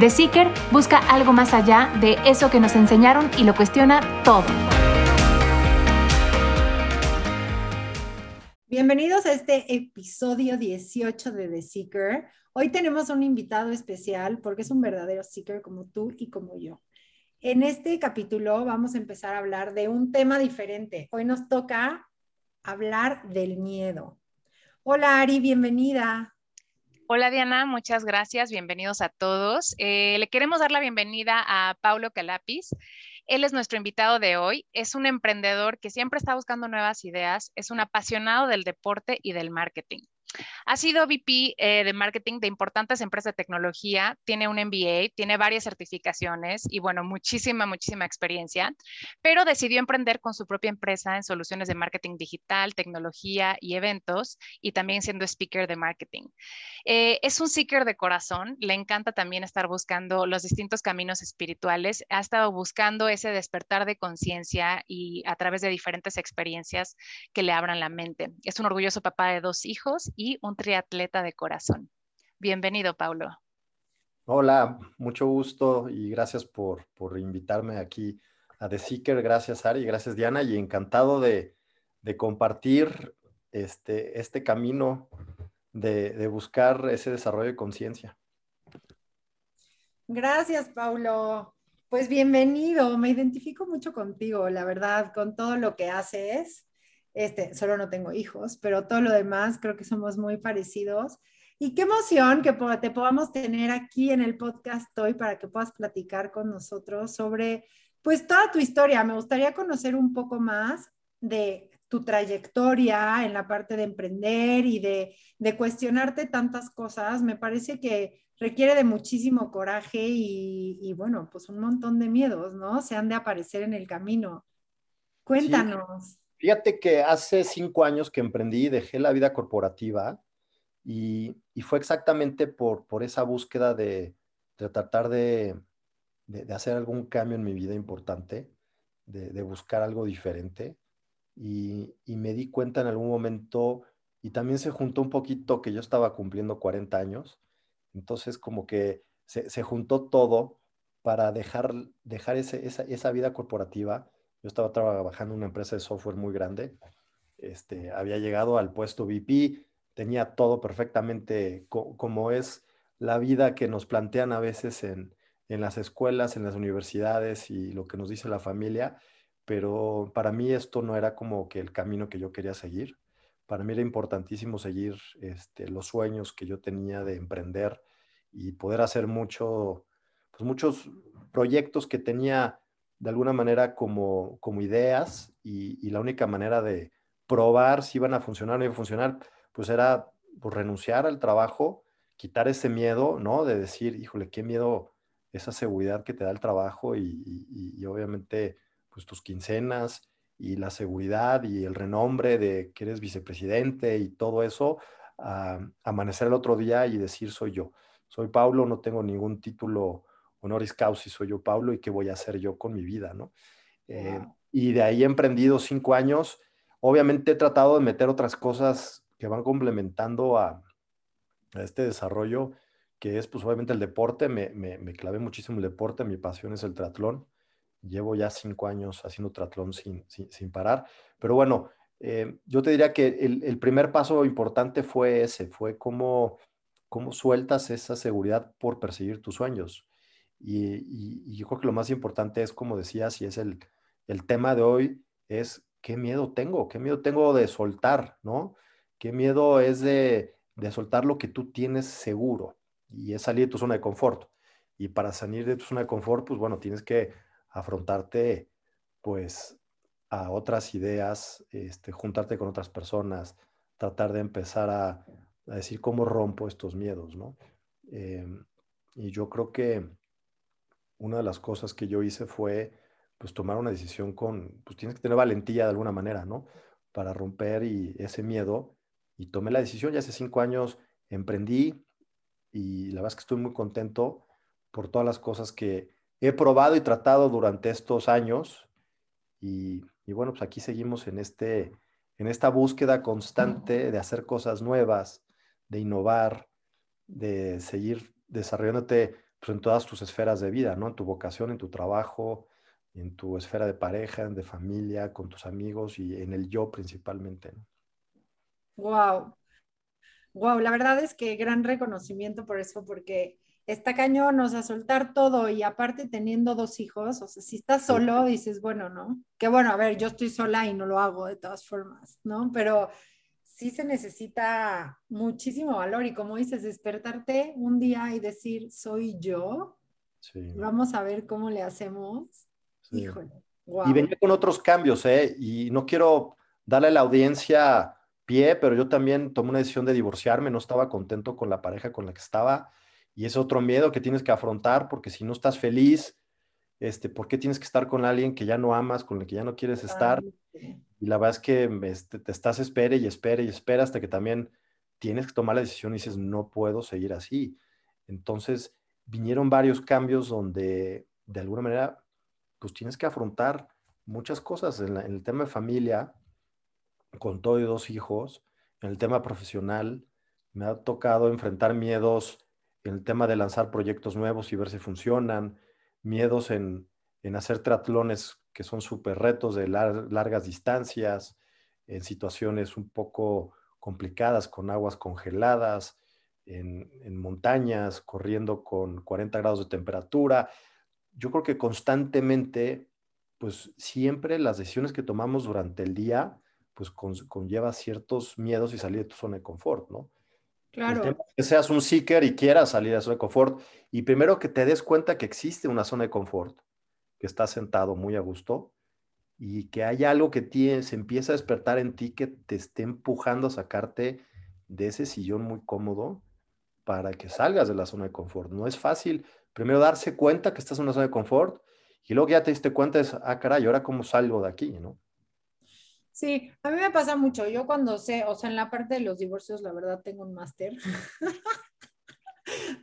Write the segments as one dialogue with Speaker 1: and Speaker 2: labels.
Speaker 1: The Seeker busca algo más allá de eso que nos enseñaron y lo cuestiona todo.
Speaker 2: Bienvenidos a este episodio 18 de The Seeker. Hoy tenemos un invitado especial porque es un verdadero Seeker como tú y como yo. En este capítulo vamos a empezar a hablar de un tema diferente. Hoy nos toca hablar del miedo. Hola Ari, bienvenida.
Speaker 3: Hola Diana, muchas gracias, bienvenidos a todos. Eh, le queremos dar la bienvenida a Paulo Calapis. Él es nuestro invitado de hoy. Es un emprendedor que siempre está buscando nuevas ideas, es un apasionado del deporte y del marketing. Ha sido VP eh, de marketing de importantes empresas de tecnología, tiene un MBA, tiene varias certificaciones y bueno, muchísima, muchísima experiencia, pero decidió emprender con su propia empresa en soluciones de marketing digital, tecnología y eventos y también siendo speaker de marketing. Eh, es un seeker de corazón, le encanta también estar buscando los distintos caminos espirituales, ha estado buscando ese despertar de conciencia y a través de diferentes experiencias que le abran la mente. Es un orgulloso papá de dos hijos y un triatleta de corazón. Bienvenido, Paulo.
Speaker 4: Hola, mucho gusto y gracias por, invitarme aquí a The Seeker. Gracias, Ari, gracias, Diana, y encantado de, compartir este, este camino de, de buscar ese desarrollo de conciencia.
Speaker 2: Gracias, Paulo. Pues bienvenido, me identifico mucho contigo, la verdad, con todo lo que haces. Este, solo no tengo hijos, pero todo lo demás creo que somos muy parecidos. Y qué emoción que te podamos tener aquí en el podcast hoy para que puedas platicar con nosotros sobre, pues, toda tu historia. Me gustaría conocer un poco más de tu trayectoria en la parte de emprender y de, de cuestionarte tantas cosas. Me parece que requiere de muchísimo coraje y, y, bueno, pues un montón de miedos, ¿no? Se han de aparecer en el camino. Cuéntanos.
Speaker 4: Fíjate que hace cinco años que emprendí, dejé la vida corporativa y, fue exactamente por, por, esa búsqueda de, tratar de, hacer algún cambio en mi vida importante, de, buscar algo diferente. Y, me di cuenta en algún momento, y también se juntó un poquito que yo estaba cumpliendo 40 años, entonces como que se, juntó todo para dejar, dejar esa, esa vida corporativa yo estaba trabajando en una empresa de software muy grande. Este, había llegado al puesto VP, tenía todo perfectamente como es la vida que nos plantean a veces en, en las escuelas, en las universidades y lo que nos dice la familia, pero para mí esto no era como que el camino que yo quería seguir. Para mí era importantísimo seguir este, los sueños que yo tenía de emprender y poder hacer mucho, pues muchos proyectos que tenía de alguna manera como, como ideas y, la única manera de probar si iban a funcionar o no iban a funcionar, pues era pues, renunciar al trabajo, quitar ese miedo, ¿no? De decir, híjole, qué miedo esa seguridad que te da el trabajo y, obviamente pues tus quincenas y la seguridad y el renombre de que eres vicepresidente y todo eso, amanecer el otro día y decir soy yo. Soy Paulo, no tengo ningún título honoris causa, soy yo Pablo y qué voy a hacer yo con mi vida, ¿no? Eh, y de ahí he emprendido cinco años. Obviamente he tratado de meter otras cosas que van complementando a, este desarrollo, que es pues obviamente el deporte. Me, me, clavé muchísimo el deporte, mi pasión es el triatlón. Llevo ya cinco años haciendo triatlón sin, sin, parar. Pero bueno, eh, yo te diría que el, el, primer paso importante fue ese, fue cómo, cómo sueltas esa seguridad por perseguir tus sueños. Y, yo creo que lo más importante es, como decías, y es el, el tema de hoy, es ¿qué miedo tengo? ¿Qué miedo tengo de soltar, no? ¿Qué miedo es de, de soltar lo que tú tienes seguro? Y es salir de tu zona de confort. Y para salir de tu zona de confort, pues bueno, tienes que afrontarte pues a otras ideas, este, juntarte con otras personas, tratar de empezar a, decir cómo rompo estos miedos, ¿no? Em, y yo creo que una de las cosas que yo hice fue pues tomar una decisión con, pues tienes que tener valentía de alguna manera, ¿no? Para romper y ese miedo. Y tomé la decisión, ya hace cinco años emprendí y la verdad es que estoy muy contento por todas las cosas que he probado y tratado durante estos años. Y, bueno, pues aquí seguimos en, este, en esta búsqueda constante de hacer cosas nuevas, de innovar, de seguir desarrollándote pues, en todas tus esferas de vida, ¿no? En tu vocación, en tu trabajo, en tu esfera de pareja, de familia, con tus amigos y en el yo principalmente. ¿no?
Speaker 2: Wow. Wow, la verdad es que gran reconocimiento por eso, porque está cañón, o sea, soltar todo y aparte teniendo dos hijos, o sea, si estás solo, dices, bueno, ¿no? Que bueno, a ver, yo estoy sola y no lo hago de todas formas, ¿no? Pero sí se necesita muchísimo valor y como dices, despertarte un día y decir, soy yo. Sí. Vamos a ver cómo le hacemos. Híjole.
Speaker 4: Y venía con otros cambios, ¿eh? Y no quiero darle a la audiencia pie, pero yo también tomé una decisión de divorciarme, no estaba contento con la pareja con la que estaba y es otro miedo que tienes que afrontar porque si no estás feliz, este, ¿por qué tienes que estar con alguien que ya no amas, con el que ya no quieres estar? Y la verdad es que este, te estás espere y espere y espera hasta que también tienes que tomar la decisión y dices, no puedo seguir así. Entonces, vinieron varios cambios donde, de alguna manera, pues tienes que afrontar muchas cosas en, en el tema de familia, con todo y dos hijos, en el tema profesional, me ha tocado enfrentar miedos en el tema de lanzar proyectos nuevos y ver si funcionan, miedos en, hacer triatlones que son súper retos de largas distancias, en situaciones un poco complicadas con aguas congeladas, en, en, montañas, corriendo con 40 grados de temperatura. Yo creo que constantemente, pues siempre las decisiones que tomamos durante el día, pues conlleva ciertos miedos y salir de tu zona de confort, ¿no?
Speaker 2: Claro.
Speaker 4: que seas un seeker y quieras salir de la zona de confort. Y primero que te des cuenta que existe una zona de confort, que estás sentado muy a gusto y que hay algo que se empieza a despertar en ti que te esté empujando a sacarte de ese sillón muy cómodo para que salgas de la zona de confort. No es fácil primero darse cuenta que estás en una zona de confort y luego ya te diste cuenta, es, ah, caray, ¿ahora cómo salgo de aquí? ¿no?
Speaker 2: Sí, a mí me pasa mucho. Yo cuando sé, o sea, en la parte de los divorcios, la verdad tengo un máster.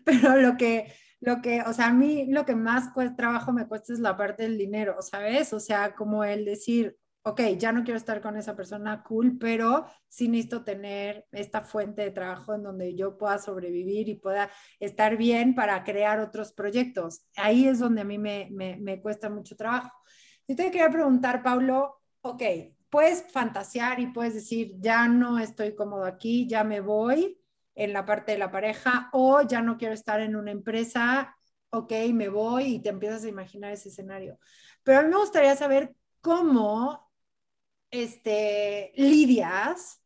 Speaker 2: Pero lo que, lo que, o sea, a mí lo que más trabajo me cuesta es la parte del dinero, ¿sabes? O sea, como el decir, ok, ya no quiero estar con esa persona, cool, pero sí necesito tener esta fuente de trabajo en donde yo pueda sobrevivir y pueda estar bien para crear otros proyectos. Ahí es donde a mí me, me, me cuesta mucho trabajo. Yo te quería preguntar, Paulo, ok, puedes fantasear y puedes decir, ya no estoy cómodo aquí, ya me voy en la parte de la pareja o ya no quiero estar en una empresa, ok, me voy y te empiezas a imaginar ese escenario. Pero a mí me gustaría saber cómo este, lidias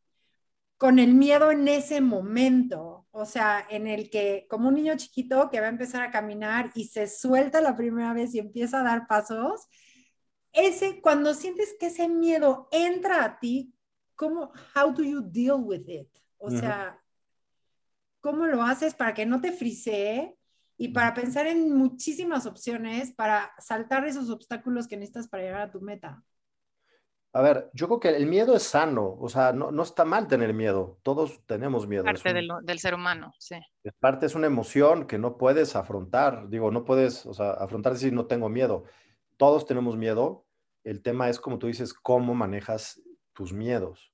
Speaker 2: con el miedo en ese momento, o sea, en el que como un niño chiquito que va a empezar a caminar y se suelta la primera vez y empieza a dar pasos ese, cuando sientes que ese miedo entra a ti, ¿cómo, how do you deal with it? O sea, ¿cómo lo haces para que no te frisee y para pensar en muchísimas opciones para saltar esos obstáculos que necesitas para llegar a tu meta?
Speaker 4: A ver, yo creo que el miedo es sano, o sea, no, no está mal tener miedo, todos tenemos miedo.
Speaker 3: Parte del, del, ser humano, sí.
Speaker 4: Es parte es una emoción que no puedes afrontar, digo, no puedes, o sea, afrontar si no tengo miedo todos tenemos miedo. El tema es, como tú dices, cómo manejas tus miedos.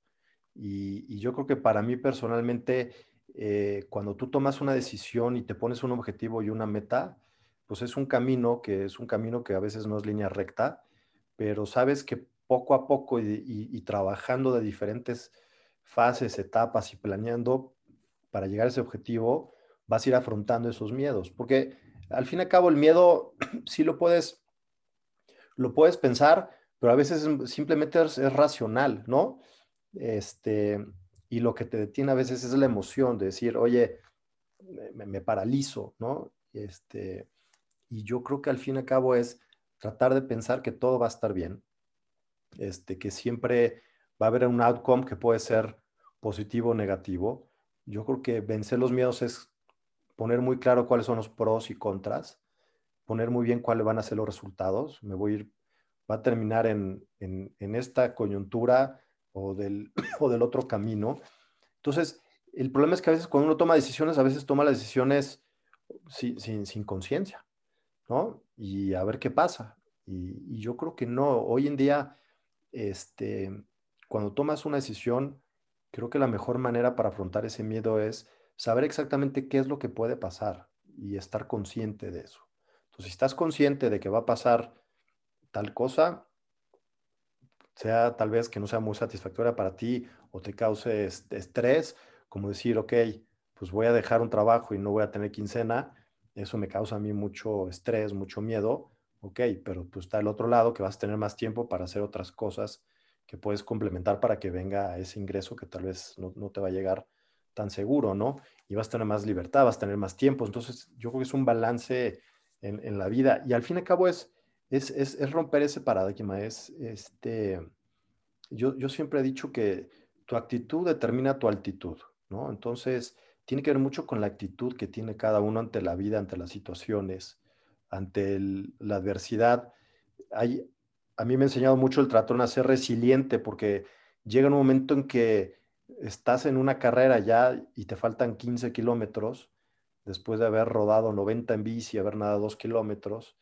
Speaker 4: Y, yo creo que para mí personalmente, eh, cuando tú tomas una decisión y te pones un objetivo y una meta, pues es un camino que es un camino que a veces no es línea recta, pero sabes que poco a poco y, trabajando de diferentes fases, etapas y planeando para llegar a ese objetivo, vas a ir afrontando esos miedos. Porque al fin y al cabo el miedo sí lo puedes lo puedes pensar, pero a veces simplemente es, racional, ¿no? Este, y lo que te detiene a veces es la emoción de decir, oye, me, me paralizo, ¿no? Este, y yo creo que al fin y al cabo es tratar de pensar que todo va a estar bien, este, que siempre va a haber un outcome que puede ser positivo o negativo. Yo creo que vencer los miedos es poner muy claro cuáles son los pros y contras, poner muy bien cuáles van a ser los resultados. Me voy a ir, va a terminar en, esta coyuntura o del, o del otro camino. Entonces, el problema es que a veces cuando uno toma decisiones, a veces toma las decisiones sin, sin, conciencia, ¿no? Y a ver qué pasa. Y, y, yo creo que no, hoy en día, este, cuando tomas una decisión, creo que la mejor manera para afrontar ese miedo es saber exactamente qué es lo que puede pasar y estar consciente de eso. Entonces, si estás consciente de que va a pasar tal cosa, sea tal vez que no sea muy satisfactoria para ti o te cause estrés, como decir, ok, pues voy a dejar un trabajo y no voy a tener quincena, eso me causa a mí mucho estrés, mucho miedo, ok, pero pues está el otro lado que vas a tener más tiempo para hacer otras cosas que puedes complementar para que venga ese ingreso que tal vez no, te va a llegar tan seguro, ¿no? Y vas a tener más libertad, vas a tener más tiempo. Entonces, yo creo que es un balance en, la vida. Y al fin y al cabo es, es, es, romper ese paradigma. Es, este, yo, yo siempre he dicho que tu actitud determina tu altitud, ¿no? Entonces, tiene que ver mucho con la actitud que tiene cada uno ante la vida, ante las situaciones, ante la adversidad. Hay, a mí me ha enseñado mucho el tratón a ser resiliente porque llega un momento en que estás en una carrera ya y te faltan 15 kilómetros después de haber rodado 90 en bici, haber nadado 2 kilómetros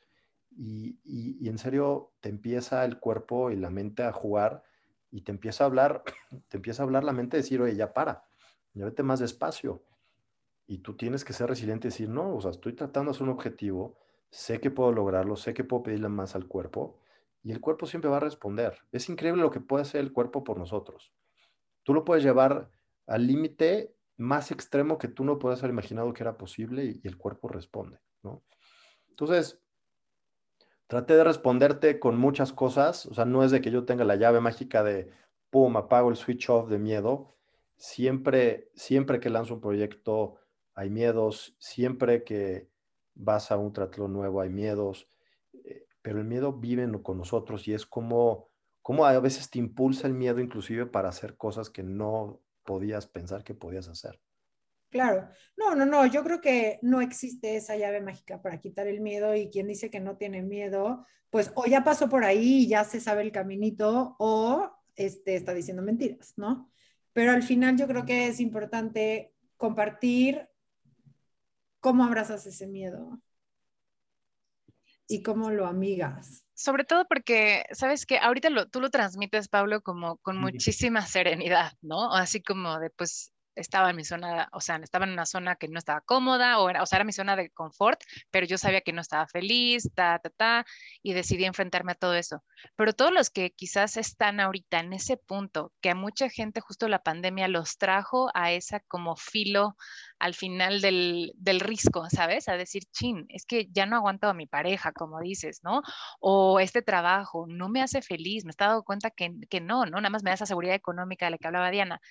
Speaker 4: y, y, en serio te empieza el cuerpo y la mente a jugar y te empieza a hablar, te empieza a hablar la mente, decir, oye, ya para, ya vete más despacio. Y tú tienes que ser resiliente y decir, no, o sea, estoy tratando de hacer un objetivo, sé que puedo lograrlo, sé que puedo pedirle más al cuerpo y el cuerpo siempre va a responder. Es increíble lo que puede hacer el cuerpo por nosotros. Tú lo puedes llevar al límite más extremo que tú no puedas haber imaginado que era posible y, el cuerpo responde, ¿no? Entonces, traté de responderte con muchas cosas, o sea, no es de que yo tenga la llave mágica de, pum, apago el switch off de miedo. Siempre, siempre que lanzo un proyecto hay miedos, siempre que vas a un triatlón nuevo hay miedos, pero el miedo vive con nosotros y es como, como a veces te impulsa el miedo inclusive para hacer cosas que no podías pensar que podías hacer.
Speaker 2: Claro, no, no, no, yo creo que no existe esa llave mágica para quitar el miedo y quien dice que no tiene miedo, pues o ya pasó por ahí y ya se sabe el caminito o este, está diciendo mentiras, ¿no? Pero al final yo creo que es importante compartir cómo abrazas ese miedo, y cómo lo amigas.
Speaker 3: Sobre todo porque, sabes que ahorita lo, tú lo transmites, Pablo, como con muchísima serenidad, ¿no? Así como de, pues, estaba en mi zona, o sea, estaba en una zona que no estaba cómoda, o, era, o sea, era mi zona de confort, pero yo sabía que no estaba feliz, ta, ta, ta, y decidí enfrentarme a todo eso. Pero todos los que quizás están ahorita en ese punto, que a mucha gente justo la pandemia los trajo a esa como filo al final del, del risco, ¿sabes? A decir, chin, es que ya no aguanto a mi pareja, como dices, ¿no? O este trabajo no me hace feliz, me he dado cuenta que, que no, ¿no? Nada más me da esa seguridad económica de la que hablaba Diana.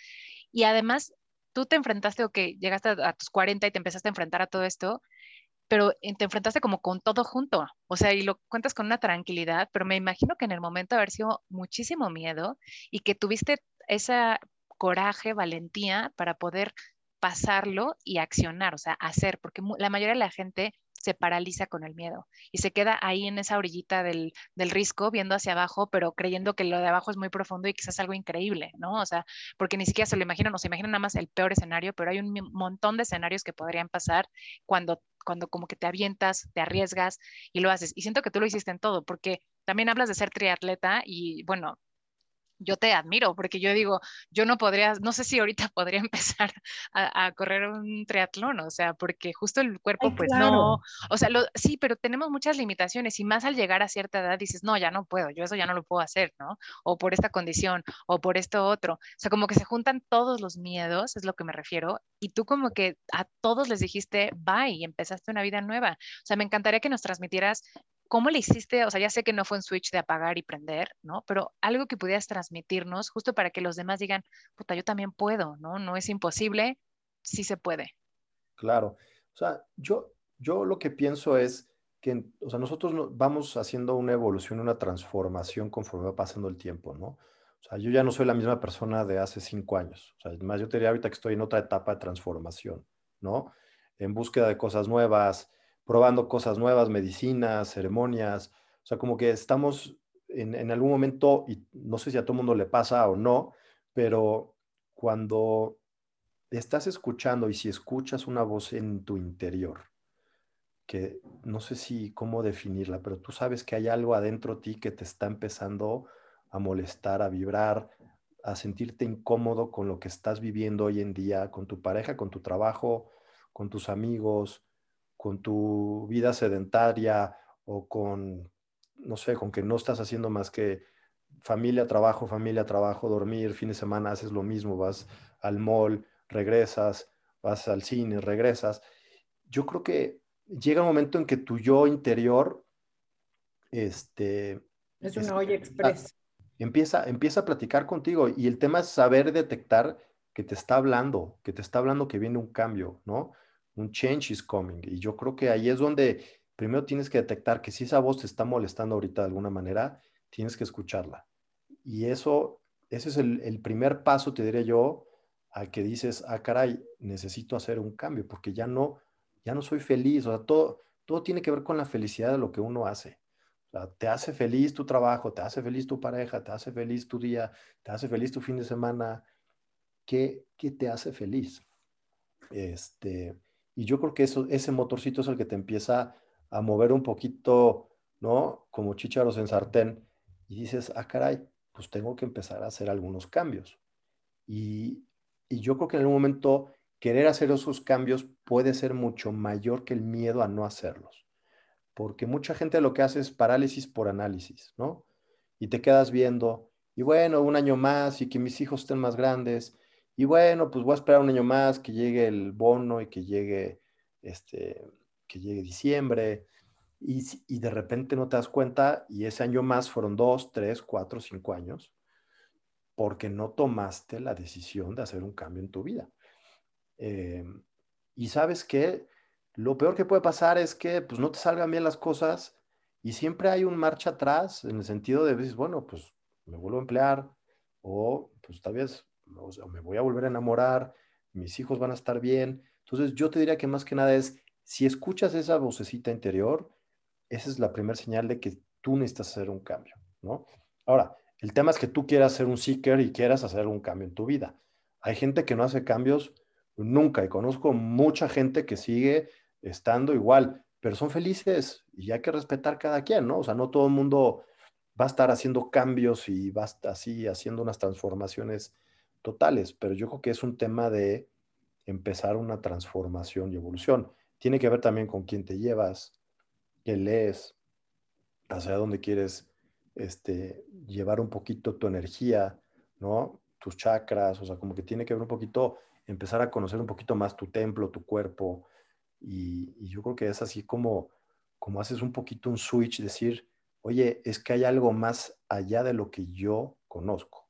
Speaker 3: Y además tú te enfrentaste o que llegaste a, tus 40 y te empezaste a enfrentar a todo esto, pero eh, te enfrentaste como con todo junto, o sea, y lo cuentas con una tranquilidad, pero me imagino que en el momento haber sido muchísimo miedo y que tuviste esa coraje, valentía para poder pasarlo y accionar, o sea, hacer, porque la mayoría de la gente se paraliza con el miedo y se queda ahí en esa orillita del, del, risco, viendo hacia abajo, pero creyendo que lo de abajo es muy profundo y quizás algo increíble, ¿no? O sea, porque ni siquiera se lo imaginan, no se imaginan nada más el peor escenario, pero hay un montón de escenarios que podrían pasar cuando cuando como que te avientas, te arriesgas y lo haces. Y siento que tú lo hiciste en todo, porque también hablas de ser triatleta y bueno, yo te admiro, porque yo digo, yo no podría, no sé si ahorita podría empezar a, correr un triatlón, o sea, porque justo el cuerpo, pues no, o sea, sí, pero tenemos muchas limitaciones y más al llegar a cierta edad dices, no, ya no puedo, yo eso ya no lo puedo hacer, ¿no? O por esta condición, o por esto otro. O sea, como que se juntan todos los miedos, es lo que me refiero, y tú como que a todos les dijiste, bye, y empezaste una vida nueva. O sea, me encantaría que nos transmitieras ¿cómo le hiciste? O sea, ya sé que no fue un switch de apagar y prender, ¿no? Pero algo que pudieras transmitirnos justo para que los demás digan, puta, yo también puedo, ¿no? No es imposible, sí se puede.
Speaker 4: Claro. O sea, yo, yo lo que pienso es que, o sea, nosotros vamos haciendo una evolución, una transformación conforme va pasando el tiempo, ¿no? O sea, yo ya no soy la misma persona de hace cinco años. O sea, además yo te diría ahorita que estoy en otra etapa de transformación, ¿no? En búsqueda de cosas nuevas, probando cosas nuevas, medicinas, ceremonias. O sea, como que estamos en, en algún momento, y no sé si a todo mundo le pasa o no, pero cuando estás escuchando y si escuchas una voz en tu interior, que no sé si cómo definirla, pero tú sabes que hay algo adentro de ti que te está empezando a molestar, a vibrar, a sentirte incómodo con lo que estás viviendo hoy en día, con tu pareja, con tu trabajo, con tus amigos, con tu vida sedentaria o con, no sé, con que no estás haciendo más que familia, trabajo, familia, trabajo, dormir, fin de semana haces lo mismo, vas al mall, regresas, vas al cine, regresas. Yo creo que llega un momento en que tu yo interior, este...
Speaker 2: Es una olla express.
Speaker 4: Empieza, empieza a platicar contigo y el tema es saber detectar que te está hablando, que te está hablando que viene un cambio, ¿no? Un change is coming. Y yo creo que ahí es donde primero tienes que detectar que si esa voz te está molestando ahorita de alguna manera, tienes que escucharla. Y eso, ese es el, el primer paso, te diré yo, a que dices, ah, caray, necesito hacer un cambio porque ya no, ya no soy feliz. O sea, todo, todo tiene que ver con la felicidad de lo que uno hace. O sea, te hace feliz tu trabajo, te hace feliz tu pareja, te hace feliz tu día, te hace feliz tu fin de semana. ¿Qué, qué te hace feliz? Este, y yo creo que eso, ese motorcito es el que te empieza a mover un poquito, ¿no? Como chícharos en sartén. Y dices, ah, caray, pues tengo que empezar a hacer algunos cambios. Y, y yo creo que en algún momento querer hacer esos cambios puede ser mucho mayor que el miedo a no hacerlos. Porque mucha gente lo que hace es parálisis por análisis, ¿no? Y te quedas viendo, y bueno, un año más y que mis hijos estén más grandes, y bueno, pues voy a esperar un año más que llegue el bono y que llegue, este, que llegue diciembre, y, de repente no te das cuenta, y ese año más fueron dos, tres, cuatro, cinco años, porque no tomaste la decisión de hacer un cambio en tu vida. Eh, y sabes que lo peor que puede pasar es que pues, no te salgan bien las cosas y siempre hay un marcha atrás en el sentido de, bueno, pues me vuelvo a emplear o pues tal vez me voy a volver a enamorar, mis hijos van a estar bien. Entonces yo te diría que más que nada es, si escuchas esa vocecita interior, esa es la primera señal de que tú necesitas hacer un cambio, ¿no? Ahora, el tema es que tú quieras ser un seeker y quieras hacer un cambio en tu vida. Hay gente que no hace cambios nunca y conozco mucha gente que sigue estando igual, pero son felices y hay que respetar cada quien, ¿no? O sea, no todo el mundo va a estar haciendo cambios y va así haciendo unas transformaciones totales, pero yo creo que es un tema de empezar una transformación y evolución. Tiene que ver también con quién te llevas, qué lees, hacia dónde quieres este, llevar un poquito tu energía, ¿no? Tus chakras, o sea, como que tiene que ver un poquito, empezar a conocer un poquito más tu templo, tu cuerpo, y, yo creo que es así como, como haces un poquito un switch, decir, oye, es que hay algo más allá de lo que yo conozco.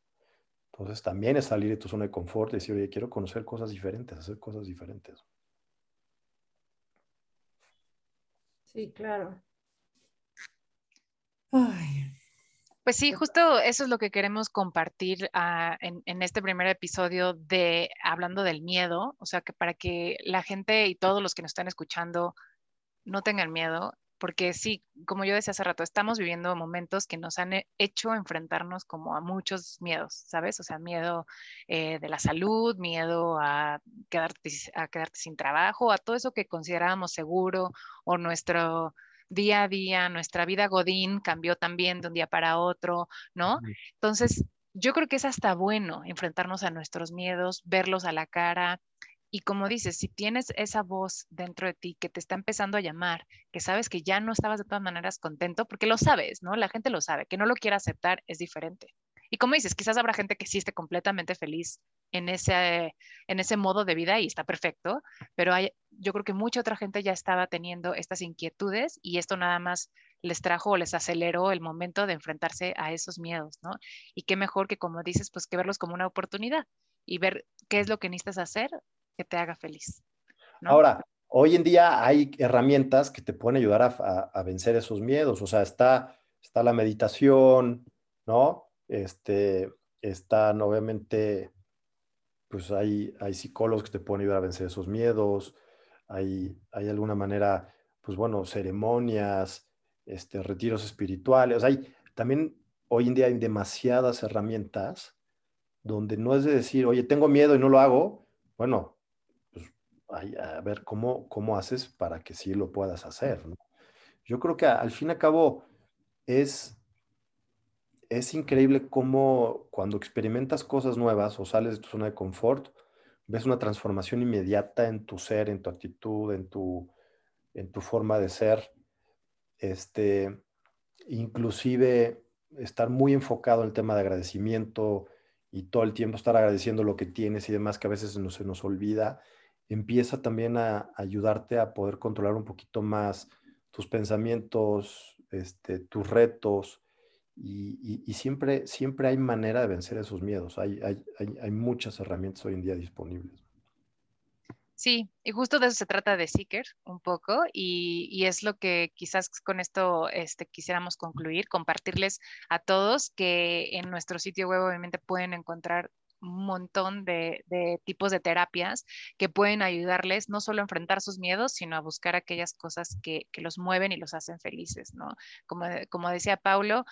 Speaker 4: Entonces también es salir de tu zona de confort y decir, oye, quiero conocer cosas diferentes, hacer cosas diferentes.
Speaker 2: Sí, claro. Ay,
Speaker 3: pues sí, justo eso es lo que queremos compartir ah, en, este primer episodio de hablando del miedo, o sea, que para que la gente y todos los que nos están escuchando no tengan miedo, porque sí, como yo decía hace rato, estamos viviendo momentos que nos han hecho enfrentarnos como a muchos miedos, ¿sabes? O sea, miedo eh, de la salud, miedo a quedarte, a quedarte sin trabajo, a todo eso que considerábamos seguro o nuestro día a día, nuestra vida Godín cambió también de un día para otro, ¿no? Entonces, yo creo que es hasta bueno enfrentarnos a nuestros miedos, verlos a la cara. Y como dices, si tienes esa voz dentro de ti que te está empezando a llamar, que sabes que ya no estabas de todas maneras contento, porque lo sabes, ¿no? La gente lo sabe, que no lo quiera aceptar es diferente. Y como dices, quizás habrá gente que sí esté completamente feliz en ese, en ese modo de vida y está perfecto, pero hay, yo creo que mucha otra gente ya estaba teniendo estas inquietudes y esto nada más les trajo o les aceleró el momento de enfrentarse a esos miedos, ¿no? Y qué mejor que, como dices, pues que verlos como una oportunidad y ver qué es lo que necesitas hacer que te haga feliz.
Speaker 4: Ahora, hoy en día hay herramientas que te pueden ayudar a, vencer esos miedos. O sea, está, está la meditación, ¿no? Este, están obviamente, pues hay, hay psicólogos que te pueden ayudar a vencer esos miedos. Hay, hay alguna manera, pues bueno, ceremonias, este, retiros espirituales. hay también hoy en día hay demasiadas herramientas donde no es de decir, oye, tengo miedo y no lo hago. Bueno, a ver cómo, cómo haces para que sí lo puedas hacer. Yo creo que al fin y al cabo es, es increíble cómo cuando experimentas cosas nuevas o sales de tu zona de confort, ves una transformación inmediata en tu ser, en tu actitud, en tu, en tu forma de ser. Este, inclusive estar muy enfocado en el tema de agradecimiento y todo el tiempo estar agradeciendo lo que tienes y demás que a veces no se nos olvida empieza también a ayudarte a poder controlar un poquito más tus pensamientos, este, tus retos, y, siempre, siempre hay manera de vencer esos miedos. Hay, hay, muchas herramientas hoy en día disponibles.
Speaker 3: Sí, y justo de eso se trata de Seeker un poco y, es lo que quizás con esto este, quisiéramos concluir, compartirles a todos que en nuestro sitio web obviamente pueden encontrar montón de, tipos de terapias que pueden ayudarles no solo a enfrentar sus miedos, sino a buscar aquellas cosas que, los mueven y los hacen felices, ¿no? Como, como decía Paulo,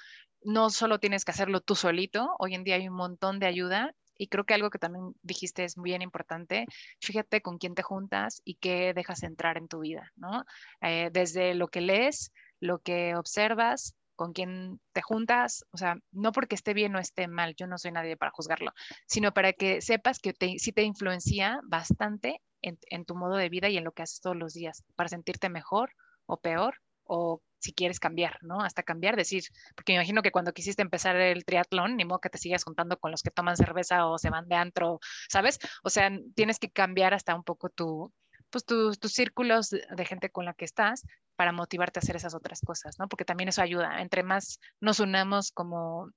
Speaker 3: no solo tienes que hacerlo tú solito, hoy en día hay un montón de ayuda y creo que algo que también dijiste es bien importante, fíjate con quién te juntas y qué dejas entrar en tu vida, ¿no? Eh, desde lo que lees, lo que observas, con quién te juntas, o sea, no porque esté bien o esté mal, yo no soy nadie para juzgarlo, sino para que sepas que te, sí te influencia bastante en, tu modo de vida y en lo que haces todos los días, para sentirte mejor o peor, o si quieres cambiar, ¿no? Hasta cambiar, decir, porque me imagino que cuando quisiste empezar el triatlón, ni modo que te sigas juntando con los que toman cerveza o se van de antro, ¿sabes? O sea, tienes que cambiar hasta un poco tu, pues tus, tus círculos de gente con la que estás para motivarte a hacer esas otras cosas, ¿no? Porque también eso ayuda. Entre más nos unamos como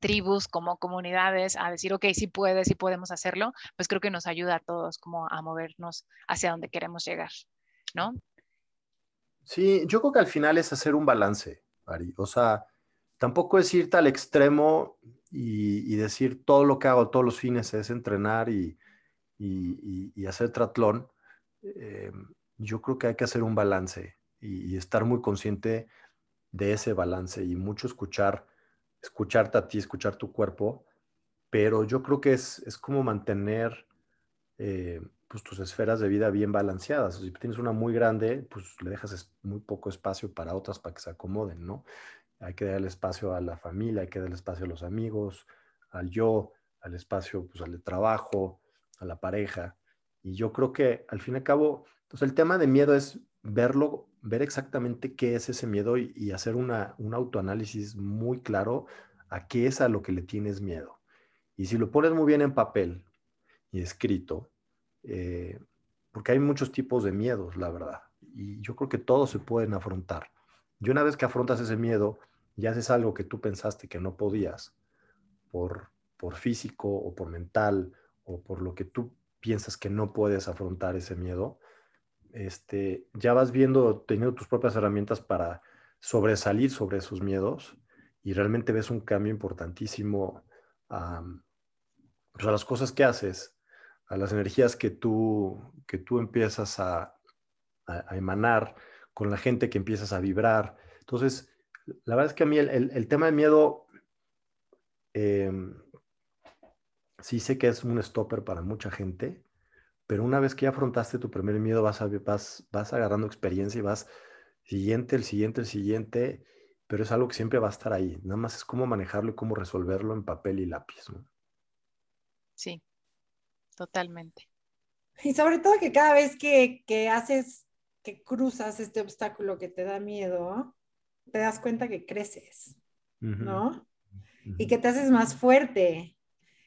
Speaker 3: tribus, como comunidades, a decir, ok, sí puedes, sí podemos hacerlo, pues creo que nos ayuda a todos como a movernos hacia donde queremos llegar, ¿no?
Speaker 4: Sí, yo creo que al final es hacer un balance, Ari. O sea, tampoco es irte al extremo y, decir todo lo que hago todos los fines es entrenar y, y hacer tratlón. Eh, yo creo que hay que hacer un balance y, estar muy consciente de ese balance y mucho escuchar, escucharte a ti, escuchar tu cuerpo, pero yo creo que es, es como mantener eh, pues tus esferas de vida bien balanceadas. Si tienes una muy grande, pues le dejas muy poco espacio para otras para que se acomoden, ¿no? Hay que darle espacio a la familia, hay que darle espacio a los amigos, al yo, al espacio, pues al trabajo, a la pareja. Y yo creo que al fin y al cabo, pues el tema de miedo es verlo, ver exactamente qué es ese miedo y, hacer una, un autoanálisis muy claro a qué es a lo que le tienes miedo. Y si lo pones muy bien en papel y escrito, eh, porque hay muchos tipos de miedos, la verdad, y yo creo que todos se pueden afrontar. Y una vez que afrontas ese miedo, ya haces algo que tú pensaste que no podías, por, por físico o por mental o por lo que tú piensas que no puedes afrontar ese miedo, este, ya vas viendo, teniendo tus propias herramientas para sobresalir sobre esos miedos y realmente ves un cambio importantísimo a, pues, a las cosas que haces, a las energías que tú, que tú empiezas a, emanar, con la gente que empiezas a vibrar. Entonces, la verdad es que a mí el, tema del miedo, em, sí sé que es un stopper para mucha gente, pero una vez que ya afrontaste tu primer miedo, vas, vas, vas agarrando experiencia y vas siguiente, el siguiente, el siguiente, pero es algo que siempre va a estar ahí. Nada más es cómo manejarlo y cómo resolverlo en papel y lápiz.
Speaker 3: Sí, totalmente.
Speaker 2: Y sobre todo que cada vez que, que haces, que cruzas este obstáculo que te da miedo, te das cuenta que creces, ¿no? Y que te haces más fuerte,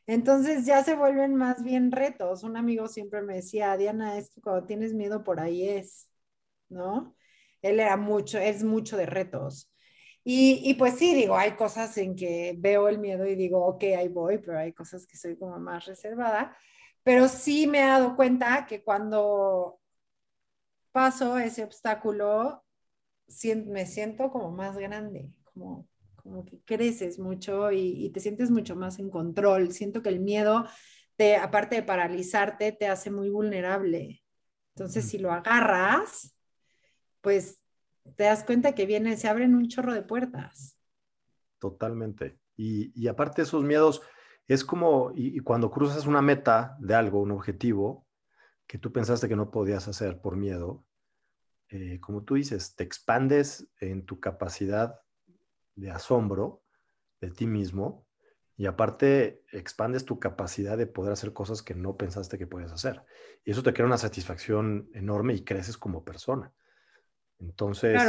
Speaker 2: entonces ya se vuelven más bien retos. Un amigo siempre me decía, Diana, esto cuando tienes miedo por ahí es, ¿no? Él era mucho, es mucho de retos. Y, pues sí, digo, hay cosas en que veo el miedo y digo, ok, ahí voy, pero hay cosas que soy como más reservada. Pero sí me he dado cuenta que cuando paso ese obstáculo, me siento como más grande, como, como que creces mucho y, y te sientes mucho más en control. Siento que el miedo, te, aparte de paralizarte, te hace muy vulnerable. Entonces, si lo agarras, pues te das cuenta que viene, se abren un chorro de puertas.
Speaker 4: Totalmente. Y, y aparte de esos miedos, es como y, cuando cruzas una meta de algo, un objetivo, que tú pensaste que no podías hacer por miedo, eh, como tú dices, te expandes en tu capacidad de asombro de ti mismo y aparte expandes tu capacidad de poder hacer cosas que no pensaste que podías hacer. Y eso te crea una satisfacción enorme y creces como persona. Entonces,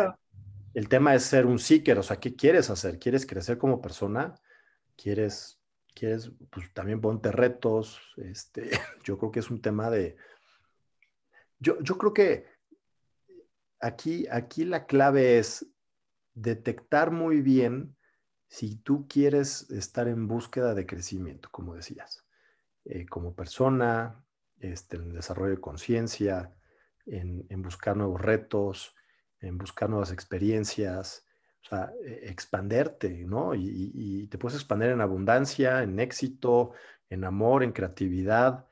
Speaker 4: el tema es ser un seeker, o sea, ¿qué quieres hacer? ¿Quieres crecer como persona? ¿Quieres, quieres, pues también ponte retos? Este, yo creo que es un tema de... Yo, yo creo que aquí, aquí la clave es detectar muy bien si tú quieres estar en búsqueda de crecimiento, como decías, eh, como persona, este, en desarrollo de conciencia, en, buscar nuevos retos, en buscar nuevas experiencias, o sea, e, expanderte, ¿no? Y, te puedes expandir en abundancia, en éxito, en amor, en creatividad,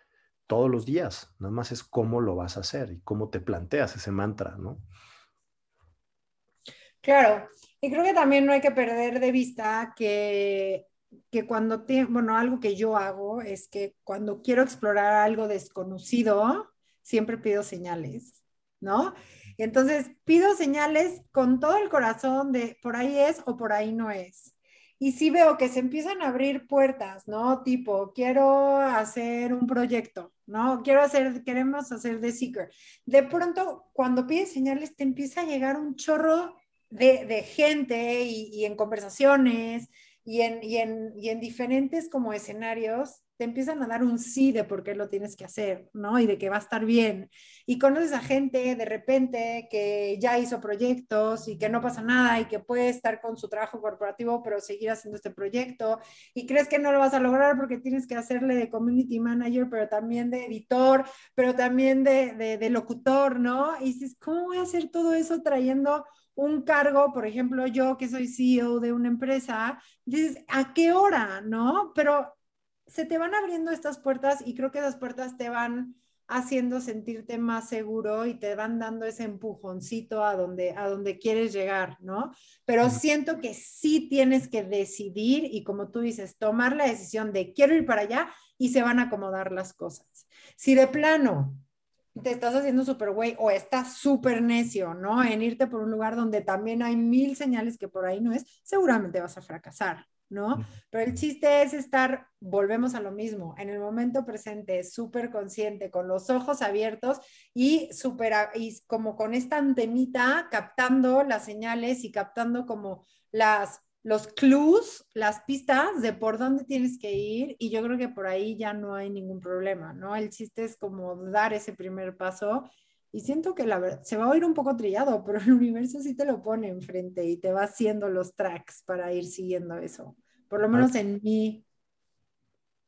Speaker 4: todos los días. Nada más es cómo lo vas a hacer y cómo te planteas ese mantra, ¿no?
Speaker 2: Claro, y creo que también no hay que perder de vista que, que cuando, te, bueno, algo que yo hago es que cuando quiero explorar algo desconocido, siempre pido señales, ¿no? entonces pido señales con todo el corazón de por ahí es o por ahí no es. Y si veo que se empiezan a abrir puertas, ¿no? Tipo, quiero hacer un proyecto, ¿no? Quiero hacer, queremos hacer de Seeker. De pronto, cuando pides señales, te empieza a llegar un chorro de, gente y, en conversaciones y en, y en, y en diferentes como escenarios te empiezan a dar un sí de por qué lo tienes que hacer, ¿no? Y de que va a estar bien. Y conoces a gente de repente que ya hizo proyectos y que no pasa nada y que puede estar con su trabajo corporativo pero seguir haciendo este proyecto y crees que no lo vas a lograr porque tienes que hacerle de community manager, pero también de editor, pero también de, de, de locutor, ¿no? Y dices, ¿cómo voy a hacer todo eso trayendo un cargo, por ejemplo, yo que soy CEO de una empresa, dices, ¿a qué hora? ¿No? Pero se te van abriendo estas puertas y creo que esas puertas te van haciendo sentirte más seguro y te van dando ese empujoncito a donde, a donde quieres llegar, ¿no? Pero siento que sí tienes que decidir y como tú dices, tomar la decisión de quiero ir para allá y se van a acomodar las cosas. Si de plano te estás haciendo súper güey o estás súper necio, ¿no? En irte por un lugar donde también hay mil señales que por ahí no es, seguramente vas a fracasar, ¿no? Pero el chiste es estar, volvemos a lo mismo, en el momento presente, súper consciente, con los ojos abiertos y súper, y como con esta antenita captando las señales y captando como las los clues, las pistas de por dónde tienes que ir y yo creo que por ahí ya no hay ningún problema, ¿no? El chiste es como dar ese primer paso y siento que la verdad se va a oír un poco trillado, pero el universo sí te lo pone enfrente y te va haciendo los tracks para ir siguiendo eso, por lo menos en mí.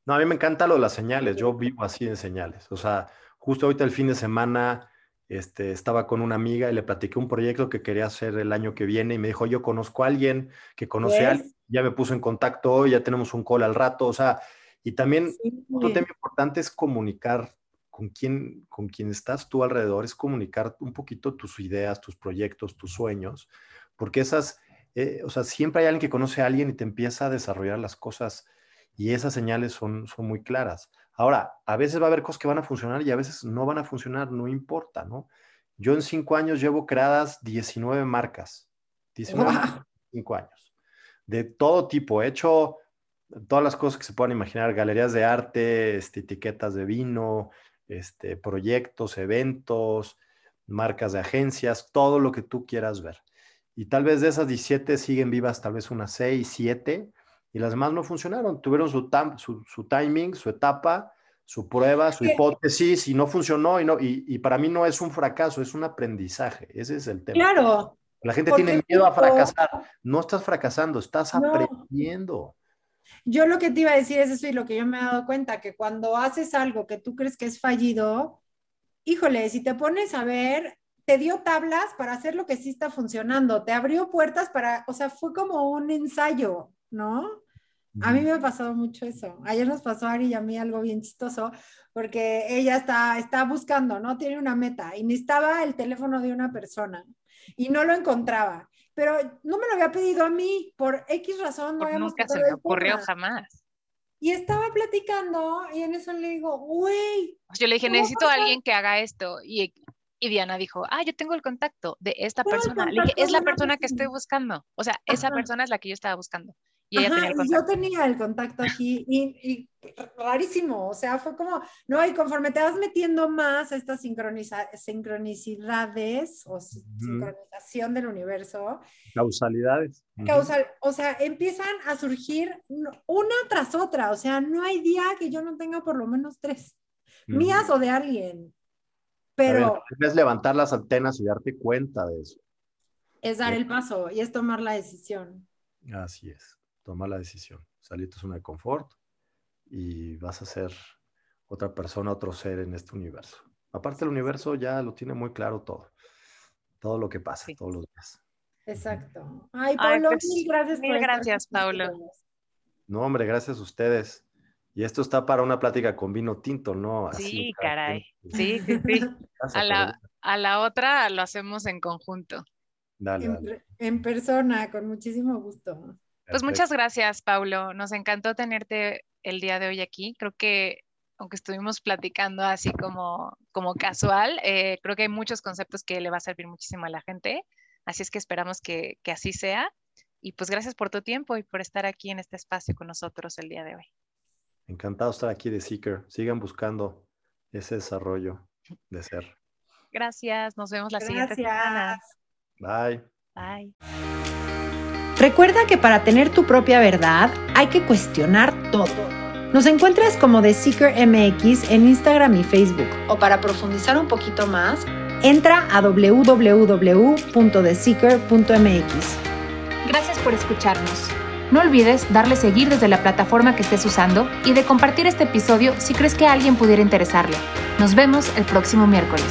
Speaker 4: No, a mí me encanta lo de las señales, yo vivo así de señales, o sea, justo ahorita el fin de semana este, estaba con una amiga y le platiqué un proyecto que quería hacer el año que viene y me dijo, yo conozco a alguien que conoce a alguien, ya me puso en contacto hoy, ya tenemos un call al rato, o sea, y también otro tema importante es comunicar con quién, con quién estás tú alrededor, es comunicar un poquito tus ideas, tus proyectos, tus sueños, porque esas, eh, o sea, siempre hay alguien que conoce a alguien y te empieza a desarrollar las cosas y esas señales son, son muy claras. Ahora, a veces va a haber cosas que van a funcionar y a veces no van a funcionar, no importa, ¿no? Yo en cinco años llevo creadas 19 marcas, 19 cinco años, de todo tipo. He hecho todas las cosas que se puedan imaginar, galerías de arte, este, etiquetas de vino, este, proyectos, eventos, marcas de agencias, todo lo que tú quieras ver. Y tal vez de esas 17 siguen vivas, tal vez unas 6, 7, y las demás no funcionaron. Tuvieron su, su, timing, su etapa, su prueba, su hipótesis y no funcionó. Y, no, y, para mí no es un fracaso, es un aprendizaje. Ese es el tema.
Speaker 2: Claro,
Speaker 4: La gente tiene miedo a fracasar. No estás fracasando, estás aprendiendo.
Speaker 2: Yo lo que te iba a decir es eso y lo que yo me he dado cuenta, que cuando haces algo que tú crees que es fallido, híjole, si te pones a ver, te dio tablas para hacer lo que sí está funcionando, te abrió puertas para, o sea, fue como un ensayo, ¿no? A mí me ha pasado mucho eso. Ayer nos pasó a Ari y a mí algo bien chistoso, porque ella está, está buscando, ¿no? Tiene una meta y necesitaba el teléfono de una persona y no lo encontraba, pero no me lo había pedido a mí, por X razón. No
Speaker 3: nunca se me ocurrió jamás.
Speaker 2: Y estaba platicando y en eso le digo, güey.
Speaker 3: Yo le dije, necesito a alguien que haga esto. Y, y, Diana dijo, ah, yo tengo el contacto de esta persona. Le dije, es la persona que estoy buscando. O sea, esa persona es la que yo estaba buscando. Y ella tenía el contacto.
Speaker 2: Yo tenía el contacto aquí y, rarísimo, o sea, fue como, no, y conforme te vas metiendo más a estas sincronicidades o sincronización del universo.
Speaker 4: Causalidades.
Speaker 2: Causal, o sea, empiezan a surgir una tras otra, o sea, no hay día que yo no tenga por lo menos tres, mías o de alguien. Pero...
Speaker 4: es levantar las antenas y darte cuenta de eso.
Speaker 2: Es dar el paso y es tomar la decisión.
Speaker 4: Así es toma la decisión. Salir de zona de confort y vas a ser otra persona, otro ser en este universo. Aparte el universo ya lo tiene muy claro todo. Todo lo que pasa todos los días.
Speaker 2: Exacto. Ay, Pablo, pues, mil gracias.
Speaker 3: Mil gracias, Pablo.
Speaker 4: No, hombre, gracias a ustedes. Y esto está para una plática con vino tinto, ¿no?
Speaker 3: sí, caray. Sí, sí, sí. a, la, a la otra lo hacemos en conjunto.
Speaker 2: Dale, en, en persona, con muchísimo gusto.
Speaker 3: Pues muchas gracias, Paulo. Nos encantó tenerte el día de hoy aquí. Creo que aunque estuvimos platicando así como, como casual, eh, creo que hay muchos conceptos que le va a servir muchísimo a la gente. Así es que esperamos que, que así sea. Y pues gracias por tu tiempo y por estar aquí en este espacio con nosotros el día de hoy.
Speaker 4: Encantado estar aquí de Seeker. Sigan buscando ese desarrollo de ser.
Speaker 3: Gracias. Nos vemos la siguiente semana.
Speaker 4: Bye.
Speaker 3: Bye.
Speaker 2: Recuerda que para tener tu propia verdad hay que cuestionar todo. Nos encuentras como The Seeker MX en Instagram y Facebook. O para profundizar un poquito más, entra a www.theseeker.mx.
Speaker 1: Gracias por escucharnos. No olvides darle seguir desde la plataforma que estés usando y de compartir este episodio si crees que a alguien pudiera interesarle. Nos vemos el próximo miércoles.